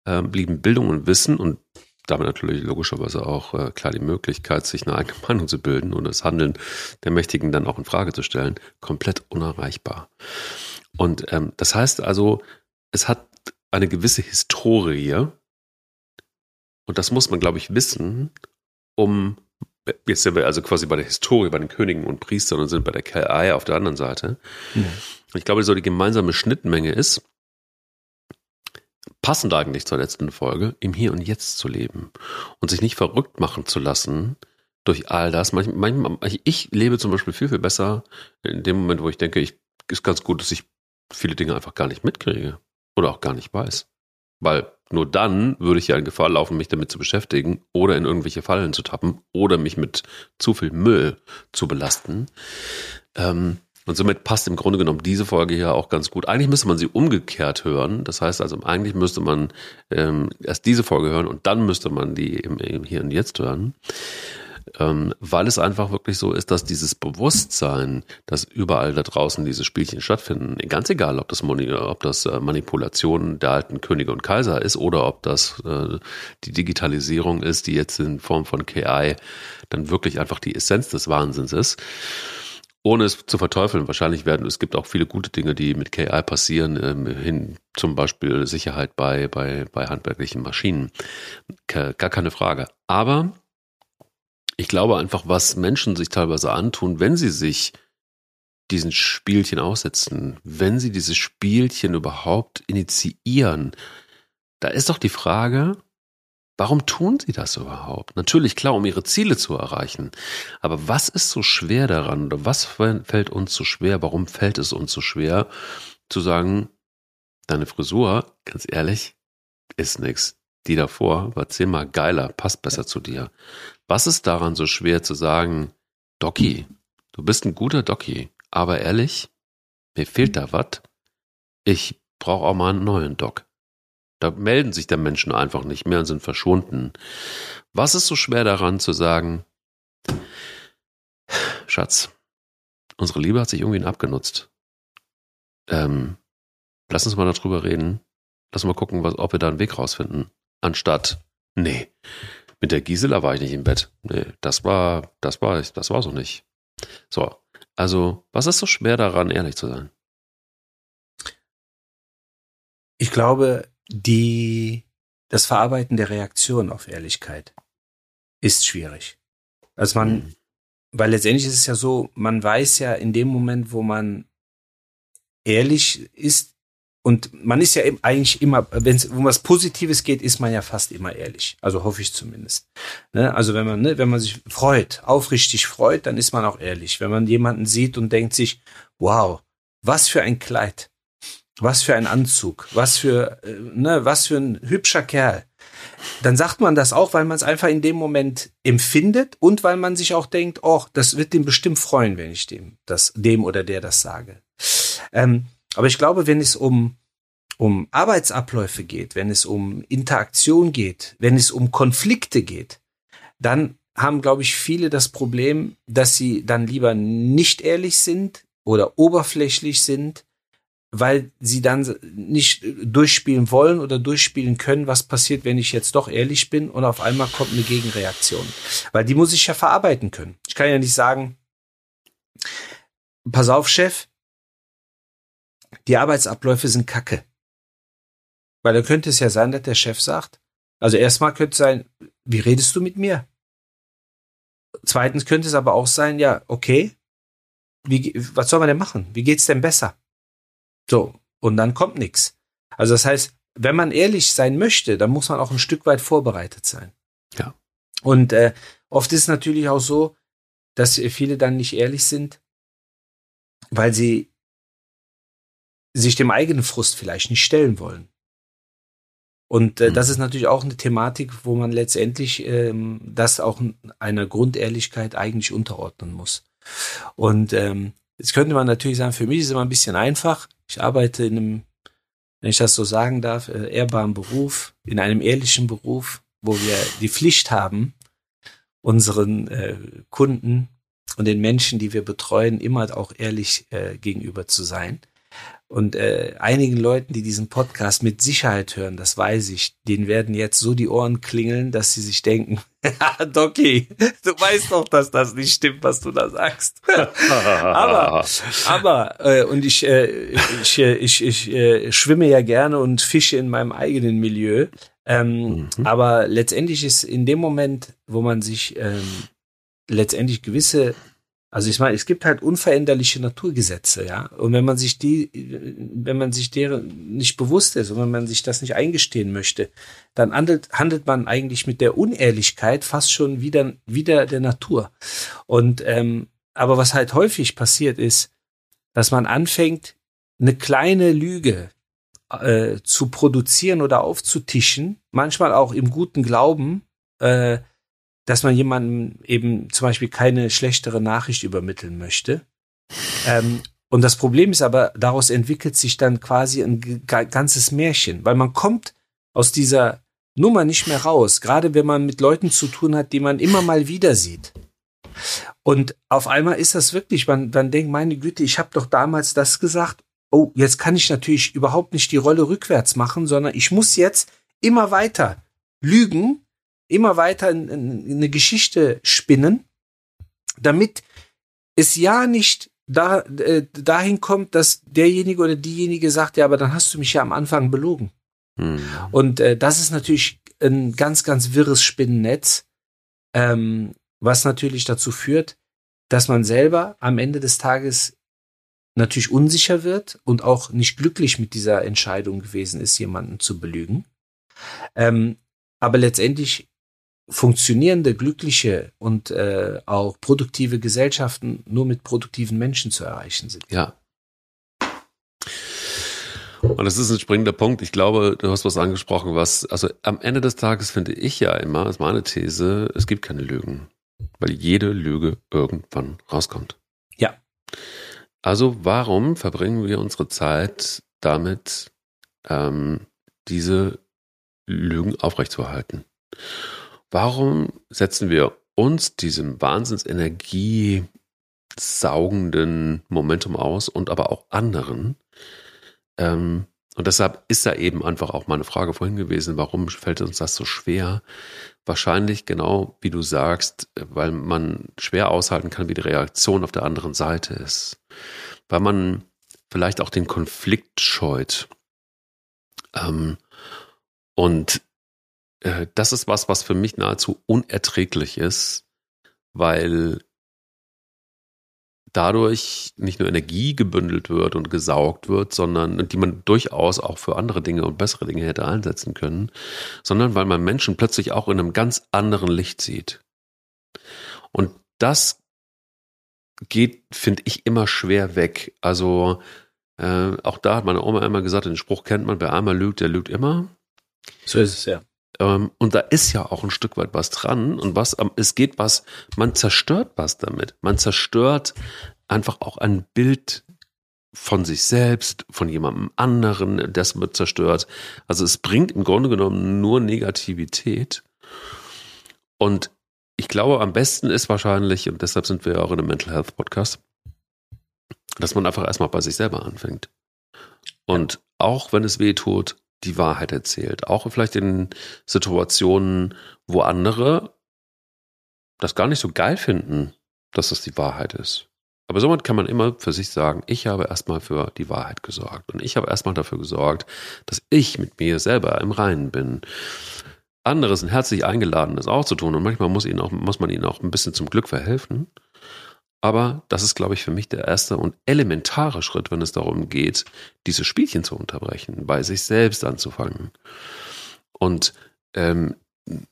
äh, blieben Bildung und Wissen und damit natürlich logischerweise auch äh, klar die Möglichkeit, sich eine eigene Meinung zu bilden und das Handeln der Mächtigen dann auch in Frage zu stellen, komplett unerreichbar. Und ähm, das heißt also, es hat eine gewisse Historie und das muss man, glaube ich, wissen, um jetzt sind wir also quasi bei der Historie, bei den Königen und Priestern und sind bei der KI auf der anderen Seite. Mhm. Ich glaube, so die gemeinsame Schnittmenge ist, passend eigentlich zur letzten Folge, im Hier und Jetzt zu leben und sich nicht verrückt machen zu lassen durch all das. Manchmal, ich lebe zum Beispiel viel, viel besser in dem Moment, wo ich denke, ich ist ganz gut, dass ich viele Dinge einfach gar nicht mitkriege oder auch gar nicht weiß. Weil nur dann würde ich ja in Gefahr laufen, mich damit zu beschäftigen oder in irgendwelche Fallen zu tappen oder mich mit zu viel Müll zu belasten. Ähm, und somit passt im Grunde genommen diese Folge hier auch ganz gut. Eigentlich müsste man sie umgekehrt hören. Das heißt also, eigentlich müsste man ähm, erst diese Folge hören und dann müsste man die im, im Hier und Jetzt hören. ähm, weil es einfach wirklich so ist, dass dieses Bewusstsein, dass überall da draußen diese Spielchen stattfinden, ganz egal, ob das, ob das äh, Manipulation der alten Könige und Kaiser ist oder ob das äh, die Digitalisierung ist, die jetzt in Form von KI dann wirklich einfach die Essenz des Wahnsinns ist ohne es zu verteufeln, wahrscheinlich werden, es gibt auch viele gute Dinge, die mit KI passieren, ähm, hin zum Beispiel Sicherheit bei, bei, bei handwerklichen Maschinen. Gar keine Frage. Aber ich glaube einfach, was Menschen sich teilweise antun, wenn sie sich diesen Spielchen aussetzen, wenn sie dieses Spielchen überhaupt initiieren, da ist doch die Frage, warum tun sie das überhaupt? Natürlich klar, um ihre Ziele zu erreichen. Aber was ist so schwer daran oder was fällt uns so schwer? Warum fällt es uns so schwer zu sagen, deine Frisur, ganz ehrlich, ist nix. Die davor war zehnmal geiler, passt besser zu dir. Was ist daran so schwer zu sagen, Doki, du bist ein guter Doki, aber ehrlich, mir fehlt da was. Ich brauche auch mal einen neuen Doc. Da melden sich der Menschen einfach nicht mehr und sind verschwunden. Was ist so schwer daran zu sagen, Schatz, unsere Liebe hat sich irgendwie abgenutzt. Ähm, lass uns mal darüber reden. Lass mal gucken, was, ob wir da einen Weg rausfinden. Anstatt, nee, mit der Gisela war ich nicht im Bett. Nee, das war, das war, das war so nicht. So. Also, was ist so schwer daran, ehrlich zu sein? Ich glaube, die, das Verarbeiten der Reaktion auf Ehrlichkeit ist schwierig. Also man, mhm. weil letztendlich ist es ja so, man weiß ja in dem Moment, wo man ehrlich ist, und man ist ja eigentlich immer, wenn es um was Positives geht, ist man ja fast immer ehrlich. Also hoffe ich zumindest. Ne? Also wenn man, ne, wenn man sich freut, aufrichtig freut, dann ist man auch ehrlich. Wenn man jemanden sieht und denkt sich, wow, was für ein Kleid, was für ein Anzug, was für, äh, ne, was für ein hübscher Kerl. Dann sagt man das auch, weil man es einfach in dem Moment empfindet und weil man sich auch denkt, oh, das wird dem bestimmt freuen, wenn ich dem das, dem oder der das sage. Ähm, aber ich glaube, wenn es um, um Arbeitsabläufe geht, wenn es um Interaktion geht, wenn es um Konflikte geht, dann haben, glaube ich, viele das Problem, dass sie dann lieber nicht ehrlich sind oder oberflächlich sind, weil sie dann nicht durchspielen wollen oder durchspielen können, was passiert, wenn ich jetzt doch ehrlich bin und auf einmal kommt eine Gegenreaktion. Weil die muss ich ja verarbeiten können. Ich kann ja nicht sagen, pass auf, Chef, die Arbeitsabläufe sind kacke. Weil da könnte es ja sein, dass der Chef sagt, also erstmal könnte es sein, wie redest du mit mir? Zweitens könnte es aber auch sein, ja, okay, wie, was soll man denn machen? Wie geht's denn besser? So, und dann kommt nichts. Also das heißt, wenn man ehrlich sein möchte, dann muss man auch ein Stück weit vorbereitet sein. Ja. Und äh, oft ist es natürlich auch so, dass viele dann nicht ehrlich sind, weil sie sich dem eigenen Frust vielleicht nicht stellen wollen. Und äh, mhm. das ist natürlich auch eine Thematik, wo man letztendlich ähm, das auch einer Grundehrlichkeit eigentlich unterordnen muss. Und ähm, jetzt könnte man natürlich sagen, für mich ist es immer ein bisschen einfach. Ich arbeite in einem, wenn ich das so sagen darf, äh, ehrbaren Beruf, in einem ehrlichen Beruf, wo wir die Pflicht haben, unseren äh, Kunden und den Menschen, die wir betreuen, immer auch ehrlich äh, gegenüber zu sein. Und äh, einigen Leuten, die diesen Podcast mit Sicherheit hören, das weiß ich, denen werden jetzt so die Ohren klingeln, dass sie sich denken, Doki, du weißt doch, dass das nicht stimmt, was du da sagst. aber, aber, äh, und ich, äh, ich, äh, ich, ich äh, schwimme ja gerne und fische in meinem eigenen Milieu. Ähm, mhm. Aber letztendlich ist in dem Moment, wo man sich ähm, letztendlich gewisse also ich meine, es gibt halt unveränderliche Naturgesetze, ja. Und wenn man sich die, wenn man sich deren nicht bewusst ist und wenn man sich das nicht eingestehen möchte, dann handelt, handelt man eigentlich mit der Unehrlichkeit fast schon wieder, wieder der Natur. Und ähm, aber was halt häufig passiert ist, dass man anfängt, eine kleine Lüge äh, zu produzieren oder aufzutischen, manchmal auch im guten Glauben, äh, dass man jemandem eben zum Beispiel keine schlechtere Nachricht übermitteln möchte. Ähm, und das Problem ist aber, daraus entwickelt sich dann quasi ein ganzes Märchen, weil man kommt aus dieser Nummer nicht mehr raus, gerade wenn man mit Leuten zu tun hat, die man immer mal wieder sieht. Und auf einmal ist das wirklich, man, man denkt, meine Güte, ich habe doch damals das gesagt. Oh, jetzt kann ich natürlich überhaupt nicht die Rolle rückwärts machen, sondern ich muss jetzt immer weiter lügen, immer weiter eine Geschichte spinnen, damit es ja nicht da, äh, dahin kommt, dass derjenige oder diejenige sagt, ja, aber dann hast du mich ja am Anfang belogen. Mhm. Und äh, das ist natürlich ein ganz, ganz wirres Spinnennetz, ähm, was natürlich dazu führt, dass man selber am Ende des Tages natürlich unsicher wird und auch nicht glücklich mit dieser Entscheidung gewesen ist, jemanden zu belügen. Ähm, aber letztendlich funktionierende, glückliche und äh, auch produktive Gesellschaften nur mit produktiven Menschen zu erreichen sind. Ja. Und das ist ein springender Punkt. Ich glaube, du hast was angesprochen, was, also am Ende des Tages finde ich ja immer, ist meine These, es gibt keine Lügen. Weil jede Lüge irgendwann rauskommt. Ja. Also warum verbringen wir unsere Zeit damit, ähm, diese Lügen aufrechtzuerhalten? Warum setzen wir uns diesem Wahnsinnsenergie saugenden Momentum aus und aber auch anderen? Ähm, und deshalb ist da eben einfach auch meine Frage vorhin gewesen, warum fällt uns das so schwer? Wahrscheinlich genau wie du sagst, weil man schwer aushalten kann, wie die Reaktion auf der anderen Seite ist. Weil man vielleicht auch den Konflikt scheut. Ähm, und äh, das ist was, was für mich nahezu unerträglich ist, weil dadurch nicht nur Energie gebündelt wird und gesaugt wird, sondern die man durchaus auch für andere Dinge und bessere Dinge hätte einsetzen können, sondern weil man Menschen plötzlich auch in einem ganz anderen Licht sieht. Und das geht, finde ich, immer schwer weg. Also äh, auch da hat meine Oma immer gesagt, den Spruch kennt man, wer einmal lügt, der lügt immer. So ist es ja. Ähm, und da ist ja auch ein Stück weit was dran. Und was, es geht was, man zerstört was damit. Man zerstört einfach auch ein Bild von sich selbst, von jemandem anderen, das wird zerstört. Also es bringt im Grunde genommen nur Negativität. Und ich glaube, am besten ist wahrscheinlich, und deshalb sind wir ja auch in einem Mental Health Podcast, dass man einfach erstmal bei sich selber anfängt. Und auch wenn es weh tut, die Wahrheit erzählt. Auch vielleicht in Situationen, wo andere das gar nicht so geil finden, dass das die Wahrheit ist. Aber somit kann man immer für sich sagen, ich habe erstmal für die Wahrheit gesorgt. Und ich habe erstmal dafür gesorgt, dass ich mit mir selber im Reinen bin. Andere sind herzlich eingeladen, das auch zu tun. Und manchmal muss, ihnen auch, muss man ihnen auch ein bisschen zum Glück verhelfen. Aber das ist, glaube ich, für mich der erste und elementare Schritt, wenn es darum geht, diese Spielchen zu unterbrechen, bei sich selbst anzufangen. Und ähm,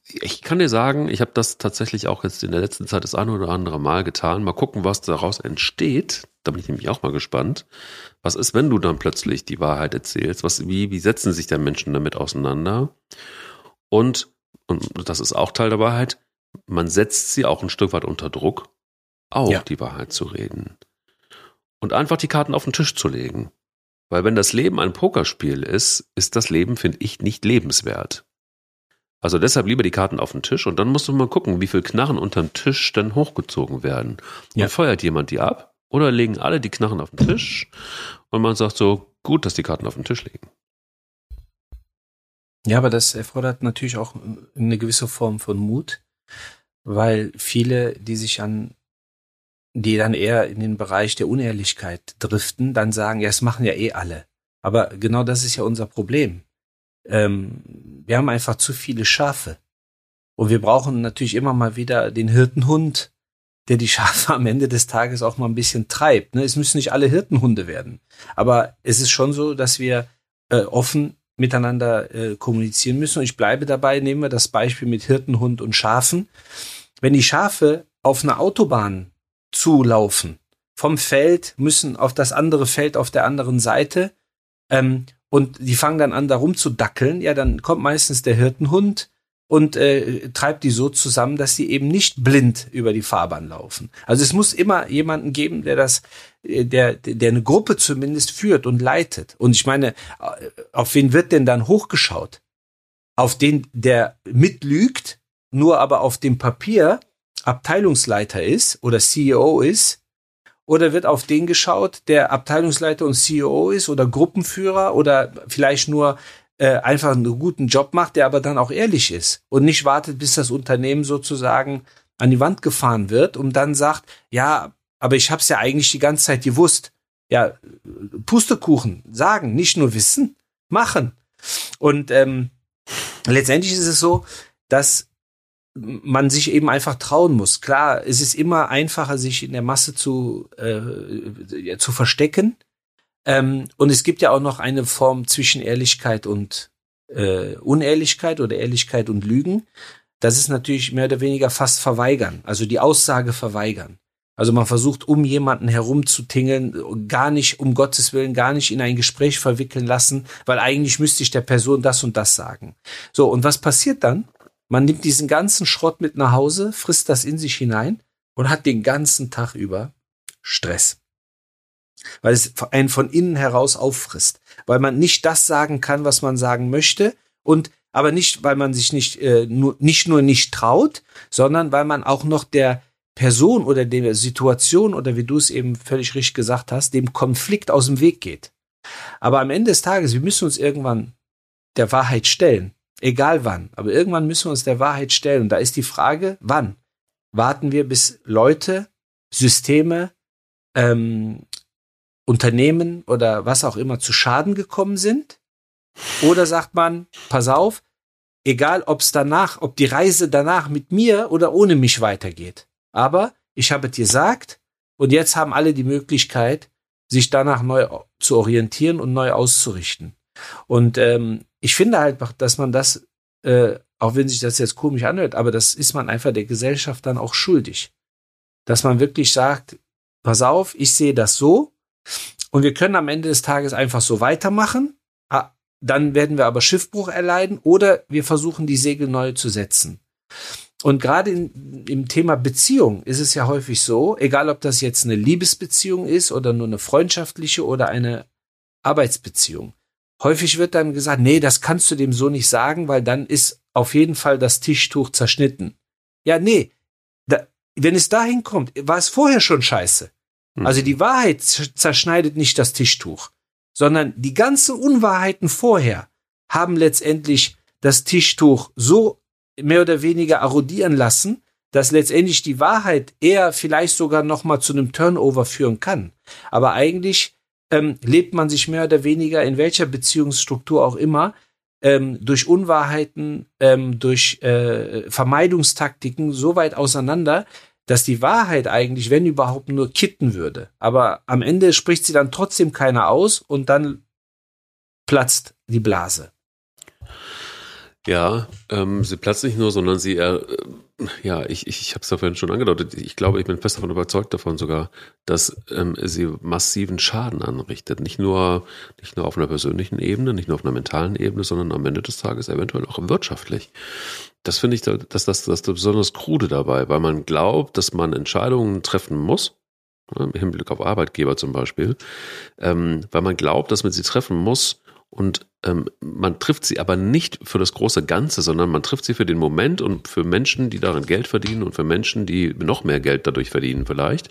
ich kann dir sagen, ich habe das tatsächlich auch jetzt in der letzten Zeit das eine oder andere Mal getan. Mal gucken, was daraus entsteht. Da bin ich nämlich auch mal gespannt. Was ist, wenn du dann plötzlich die Wahrheit erzählst? Was, wie, wie setzen sich denn Menschen damit auseinander? Und, und das ist auch Teil der Wahrheit, man setzt sie auch ein Stück weit unter Druck auch ja. die Wahrheit zu reden. Und einfach die Karten auf den Tisch zu legen. Weil wenn das Leben ein Pokerspiel ist, ist das Leben, finde ich, nicht lebenswert. Also deshalb lieber die Karten auf den Tisch und dann musst du mal gucken, wie viel Knarren unterm Tisch denn hochgezogen werden. Ja. Und feuert jemand die ab oder legen alle die Knarren auf den Tisch und man sagt so, gut, dass die Karten auf den Tisch liegen. Ja, aber das erfordert natürlich auch eine gewisse Form von Mut, weil viele, die sich an die dann eher in den Bereich der Unehrlichkeit driften, dann sagen, ja, es machen ja eh alle. Aber genau das ist ja unser Problem. Ähm, wir haben einfach zu viele Schafe. Und wir brauchen natürlich immer mal wieder den Hirtenhund, der die Schafe am Ende des Tages auch mal ein bisschen treibt. Ne? Es müssen nicht alle Hirtenhunde werden. Aber es ist schon so, dass wir äh, offen miteinander äh, kommunizieren müssen. Und ich bleibe dabei, nehmen wir das Beispiel mit Hirtenhund und Schafen. Wenn die Schafe auf einer Autobahn zulaufen. Vom Feld müssen auf das andere Feld auf der anderen Seite. Ähm, und die fangen dann an, da rumzudackeln. Ja, dann kommt meistens der Hirtenhund und äh, treibt die so zusammen, dass sie eben nicht blind über die Fahrbahn laufen. Also es muss immer jemanden geben, der das, äh, der, der eine Gruppe zumindest führt und leitet. Und ich meine, äh, auf wen wird denn dann hochgeschaut? auf den der mitlügt, nur aber auf dem Papier Abteilungsleiter ist oder CEO ist? Oder wird auf den geschaut, der Abteilungsleiter und CEO ist oder Gruppenführer oder vielleicht nur äh, einfach einen guten Job macht, der aber dann auch ehrlich ist und nicht wartet, bis das Unternehmen sozusagen an die Wand gefahren wird und dann sagt, ja, aber ich habe es ja eigentlich die ganze Zeit gewusst. Ja, Pustekuchen, sagen, nicht nur wissen, machen. Und ähm, letztendlich ist es so, dass man sich eben einfach trauen muss. Klar, es ist immer einfacher, sich in der Masse zu, äh, zu verstecken. Ähm, und es gibt ja auch noch eine Form zwischen Ehrlichkeit und äh, Unehrlichkeit oder Ehrlichkeit und Lügen. Das ist natürlich mehr oder weniger fast verweigern, also die Aussage verweigern. Also man versucht, um jemanden herumzutingeln, gar nicht, um Gottes Willen, gar nicht in ein Gespräch verwickeln lassen, weil eigentlich müsste ich der Person das und das sagen. So, und was passiert dann? Man nimmt diesen ganzen Schrott mit nach Hause, frisst das in sich hinein und hat den ganzen Tag über Stress. Weil es einen von innen heraus auffrisst. Weil man nicht das sagen kann, was man sagen möchte und aber nicht, weil man sich nicht, äh, nur, nicht nur nicht traut, sondern weil man auch noch der Person oder der Situation oder wie du es eben völlig richtig gesagt hast, dem Konflikt aus dem Weg geht. Aber am Ende des Tages, wir müssen uns irgendwann der Wahrheit stellen. Egal wann. Aber irgendwann müssen wir uns der Wahrheit stellen. Und da ist die Frage, wann? Warten wir, bis Leute, Systeme, ähm, Unternehmen oder was auch immer zu Schaden gekommen sind? Oder sagt man, pass auf, egal ob es danach, ob die Reise danach mit mir oder ohne mich weitergeht. Aber ich habe es gesagt und jetzt haben alle die Möglichkeit, sich danach neu zu orientieren und neu auszurichten. Und ähm, ich finde halt, dass man das, äh, auch wenn sich das jetzt komisch anhört, aber das ist man einfach der Gesellschaft dann auch schuldig. Dass man wirklich sagt, pass auf, ich sehe das so und wir können am Ende des Tages einfach so weitermachen. Ah, dann werden wir aber Schiffbruch erleiden oder wir versuchen die Segel neu zu setzen. Und gerade im Thema Beziehung ist es ja häufig so, egal ob das jetzt eine Liebesbeziehung ist oder nur eine freundschaftliche oder eine Arbeitsbeziehung. Häufig wird dann gesagt, nee, das kannst du dem so nicht sagen, weil dann ist auf jeden Fall das Tischtuch zerschnitten. Ja, nee, da, wenn es dahin kommt, war es vorher schon scheiße. Mhm. Also die Wahrheit zerschneidet nicht das Tischtuch, sondern die ganzen Unwahrheiten vorher haben letztendlich das Tischtuch so mehr oder weniger erodieren lassen, dass letztendlich die Wahrheit eher vielleicht sogar noch mal zu einem Turnover führen kann. Aber eigentlich ähm, lebt man sich mehr oder weniger in welcher Beziehungsstruktur auch immer ähm, durch Unwahrheiten, ähm, durch äh, Vermeidungstaktiken so weit auseinander, dass die Wahrheit eigentlich, wenn überhaupt, nur kitten würde. Aber am Ende spricht sie dann trotzdem keiner aus und dann platzt die Blase. Ja, ähm, sie platzt nicht nur, sondern sie, äh, ja, ich, ich, ich habe es ja vorhin schon angedeutet, ich glaube, ich bin fest davon überzeugt davon sogar, dass ähm, sie massiven Schaden anrichtet. Nicht nur, nicht nur auf einer persönlichen Ebene, nicht nur auf einer mentalen Ebene, sondern am Ende des Tages eventuell auch wirtschaftlich. Das finde ich, das, das, das, besonders krude dabei, weil man glaubt, dass man Entscheidungen treffen muss, im Hinblick auf Arbeitgeber zum Beispiel, ähm, weil man glaubt, dass man sie treffen muss und ähm, man trifft sie aber nicht für das große Ganze, sondern man trifft sie für den Moment und für Menschen, die darin Geld verdienen und für Menschen, die noch mehr Geld dadurch verdienen vielleicht.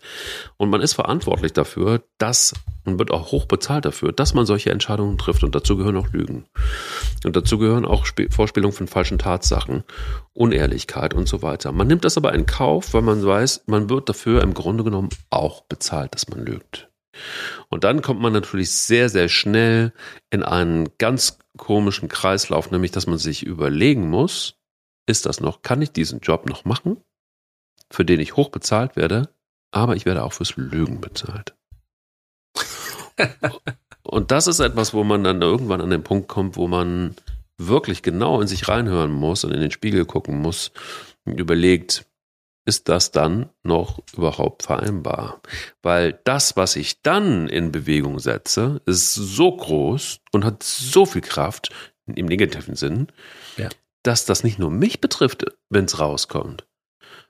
Und man ist verantwortlich dafür, dass und wird auch hoch bezahlt dafür, dass man solche Entscheidungen trifft. Und dazu gehören auch Lügen. Und dazu gehören auch Sp Vorspielung von falschen Tatsachen, Unehrlichkeit und so weiter. Man nimmt das aber in Kauf, weil man weiß, man wird dafür im Grunde genommen auch bezahlt, dass man lügt. Und dann kommt man natürlich sehr, sehr schnell in einen ganz komischen Kreislauf, nämlich dass man sich überlegen muss, ist das noch, kann ich diesen Job noch machen, für den ich hoch bezahlt werde, aber ich werde auch fürs Lügen bezahlt. Und das ist etwas, wo man dann irgendwann an den Punkt kommt, wo man wirklich genau in sich reinhören muss und in den Spiegel gucken muss und überlegt, ist das dann noch überhaupt vereinbar? Weil das, was ich dann in Bewegung setze, ist so groß und hat so viel Kraft im negativen Sinn, ja. dass das nicht nur mich betrifft, wenn es rauskommt,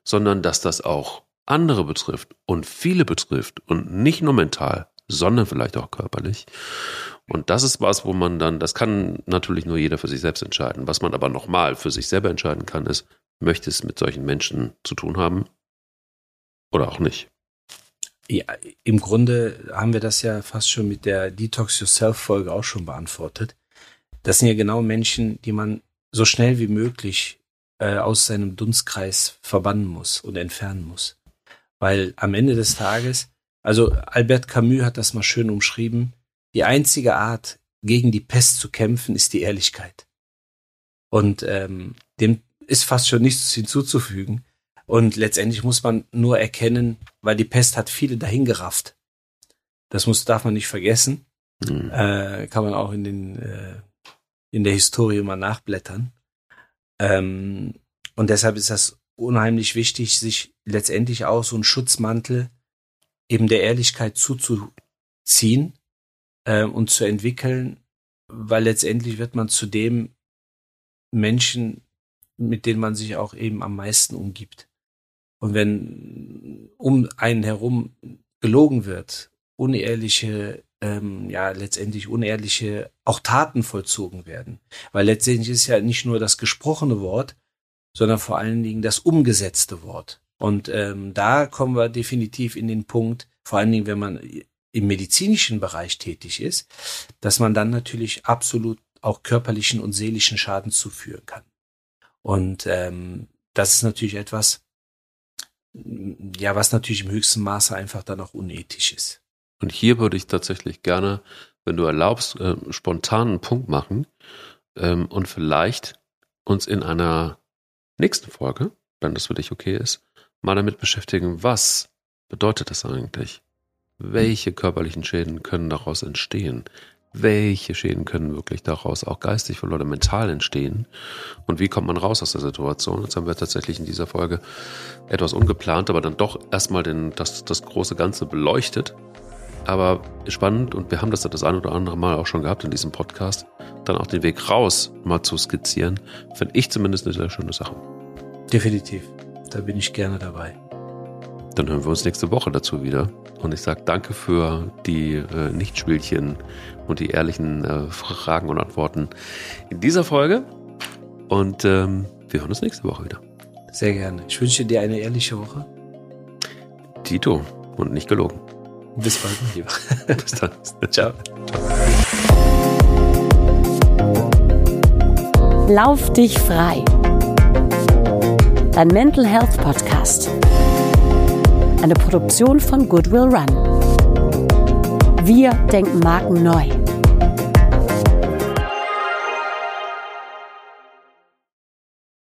sondern dass das auch andere betrifft und viele betrifft und nicht nur mental, sondern vielleicht auch körperlich. Und das ist was, wo man dann, das kann natürlich nur jeder für sich selbst entscheiden. Was man aber nochmal für sich selber entscheiden kann, ist, möchte es mit solchen Menschen zu tun haben oder auch nicht. Ja, im Grunde haben wir das ja fast schon mit der Detox Yourself Folge auch schon beantwortet. Das sind ja genau Menschen, die man so schnell wie möglich äh, aus seinem Dunstkreis verbannen muss und entfernen muss. Weil am Ende des Tages, also Albert Camus hat das mal schön umschrieben, die einzige Art, gegen die Pest zu kämpfen, ist die Ehrlichkeit. Und ähm, dem ist fast schon nichts hinzuzufügen. Und letztendlich muss man nur erkennen, weil die Pest hat viele dahingerafft. Das muss, darf man nicht vergessen. Mhm. Äh, kann man auch in den äh, in der Historie mal nachblättern. Ähm, und deshalb ist das unheimlich wichtig, sich letztendlich auch so einen Schutzmantel eben der Ehrlichkeit zuzuziehen äh, und zu entwickeln, weil letztendlich wird man zu dem Menschen, mit denen man sich auch eben am meisten umgibt. Und wenn um einen herum gelogen wird, unehrliche, ähm, ja, letztendlich unehrliche auch Taten vollzogen werden. Weil letztendlich ist ja nicht nur das gesprochene Wort, sondern vor allen Dingen das umgesetzte Wort. Und ähm, da kommen wir definitiv in den Punkt, vor allen Dingen, wenn man im medizinischen Bereich tätig ist, dass man dann natürlich absolut auch körperlichen und seelischen Schaden zuführen kann. Und ähm, das ist natürlich etwas, ja, was natürlich im höchsten Maße einfach dann auch unethisch ist. Und hier würde ich tatsächlich gerne, wenn du erlaubst, äh, spontanen Punkt machen ähm, und vielleicht uns in einer nächsten Folge, wenn das für dich okay ist, mal damit beschäftigen, was bedeutet das eigentlich? Welche körperlichen Schäden können daraus entstehen? Welche Schäden können wirklich daraus auch geistig oder mental entstehen? Und wie kommt man raus aus der Situation? Jetzt haben wir tatsächlich in dieser Folge etwas ungeplant, aber dann doch erstmal den, das, das große Ganze beleuchtet. Aber spannend und wir haben das das ein oder andere Mal auch schon gehabt in diesem Podcast, dann auch den Weg raus mal zu skizzieren, finde ich zumindest eine sehr schöne Sache. Definitiv. Da bin ich gerne dabei. Dann hören wir uns nächste Woche dazu wieder. Und ich sage danke für die äh, Nichtspielchen und die ehrlichen äh, Fragen und Antworten in dieser Folge. Und ähm, wir hören uns nächste Woche wieder. Sehr gerne. Ich wünsche dir eine ehrliche Woche. Tito und nicht gelogen. Bis bald, mein Lieber. Bis dann. Ciao. Ciao. Lauf dich frei. Dein Mental Health Podcast eine Produktion von Goodwill Run. Wir denken Marken neu.